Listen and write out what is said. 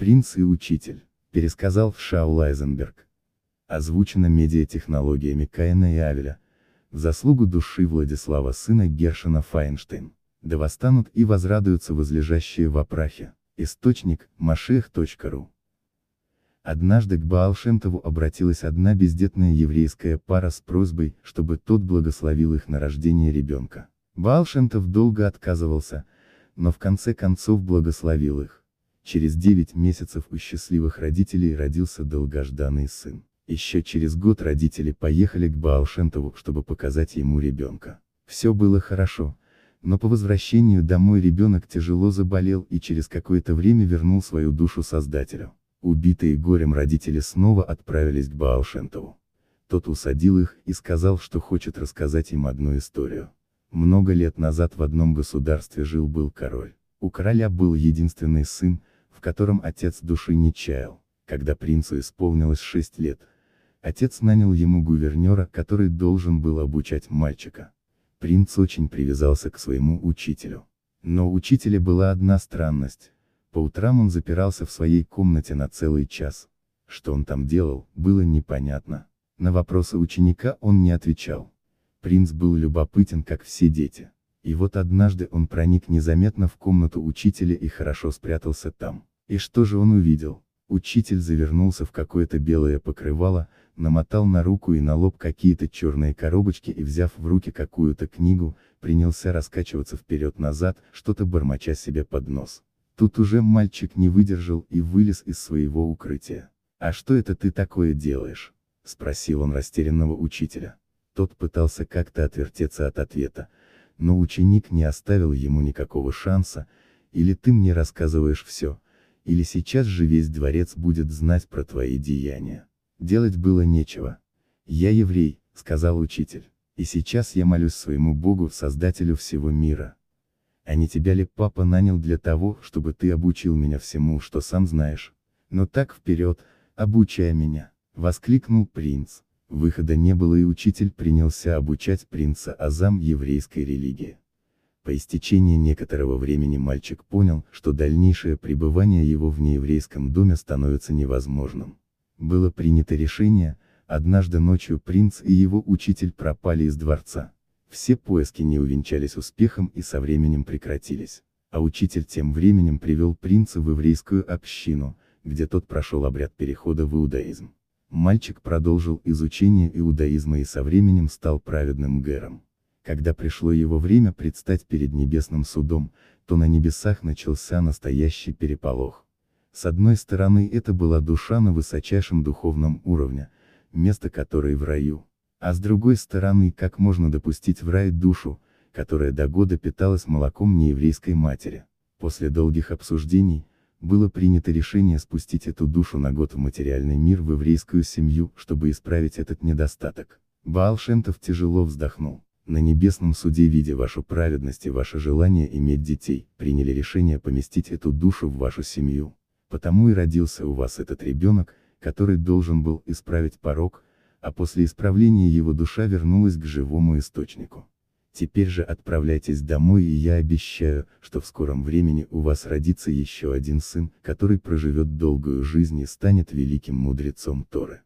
Принц и учитель, пересказал Шау Лайзенберг. Озвучено медиатехнологиями Каина и Авеля, в заслугу души Владислава сына Гершина Файнштейн. Да восстанут и возрадуются возлежащие в опрахе. Источник, машех.ру Однажды к Баалшемтову обратилась одна бездетная еврейская пара с просьбой, чтобы тот благословил их на рождение ребенка. Баалшемтов долго отказывался, но в конце концов благословил их. Через 9 месяцев у счастливых родителей родился долгожданный сын. Еще через год родители поехали к Баалшемтову, чтобы показать ему ребенка. Все было хорошо, но по возвращению домой ребенок тяжело заболел и через какое-то время вернул свою душу Создателю. Убитые горем родители снова отправились к Баалшентову. Тот усадил их и сказал, что хочет рассказать им одну историю. Много лет назад в одном государстве жил-был король. У короля был единственный сын, в котором отец души не чаял. Когда принцу исполнилось 6 лет, отец нанял ему гувернера, который должен был обучать мальчика. Принц очень привязался к своему учителю. Но у учителя была одна странность, по утрам он запирался в своей комнате на целый час. Что он там делал, было непонятно. На вопросы ученика он не отвечал. Принц был любопытен, как все дети. И вот однажды он проник незаметно в комнату учителя и хорошо спрятался там. И что же он увидел? Учитель завернулся в какое-то белое покрывало, намотал на руку и на лоб какие-то черные коробочки и взяв в руки какую-то книгу, принялся раскачиваться вперед-назад, что-то бормоча себе под нос. Тут уже мальчик не выдержал и вылез из своего укрытия. «А что это ты такое делаешь?» — спросил он растерянного учителя. Тот пытался как-то отвертеться от ответа, но ученик не оставил ему никакого шанса, или ты мне рассказываешь все, или сейчас же весь дворец будет знать про твои деяния. Делать было нечего. «Я еврей», — сказал учитель, — «и сейчас я молюсь своему Богу, Создателю всего мира, а не тебя ли папа нанял для того, чтобы ты обучил меня всему, что сам знаешь? Но так вперед, обучай меня, воскликнул принц. Выхода не было и учитель принялся обучать принца азам еврейской религии. По истечении некоторого времени мальчик понял, что дальнейшее пребывание его в нееврейском доме становится невозможным. Было принято решение, однажды ночью принц и его учитель пропали из дворца. Все поиски не увенчались успехом и со временем прекратились. А учитель тем временем привел принца в еврейскую общину, где тот прошел обряд перехода в иудаизм. Мальчик продолжил изучение иудаизма и со временем стал праведным гэром. Когда пришло его время предстать перед небесным судом, то на небесах начался настоящий переполох. С одной стороны это была душа на высочайшем духовном уровне, место которой в раю, а с другой стороны, как можно допустить в рай душу, которая до года питалась молоком нееврейской матери. После долгих обсуждений, было принято решение спустить эту душу на год в материальный мир в еврейскую семью, чтобы исправить этот недостаток. Баал Шемтов тяжело вздохнул. На небесном суде, видя вашу праведность и ваше желание иметь детей, приняли решение поместить эту душу в вашу семью. Потому и родился у вас этот ребенок, который должен был исправить порог, а после исправления его душа вернулась к живому источнику. Теперь же отправляйтесь домой и я обещаю, что в скором времени у вас родится еще один сын, который проживет долгую жизнь и станет великим мудрецом Торы.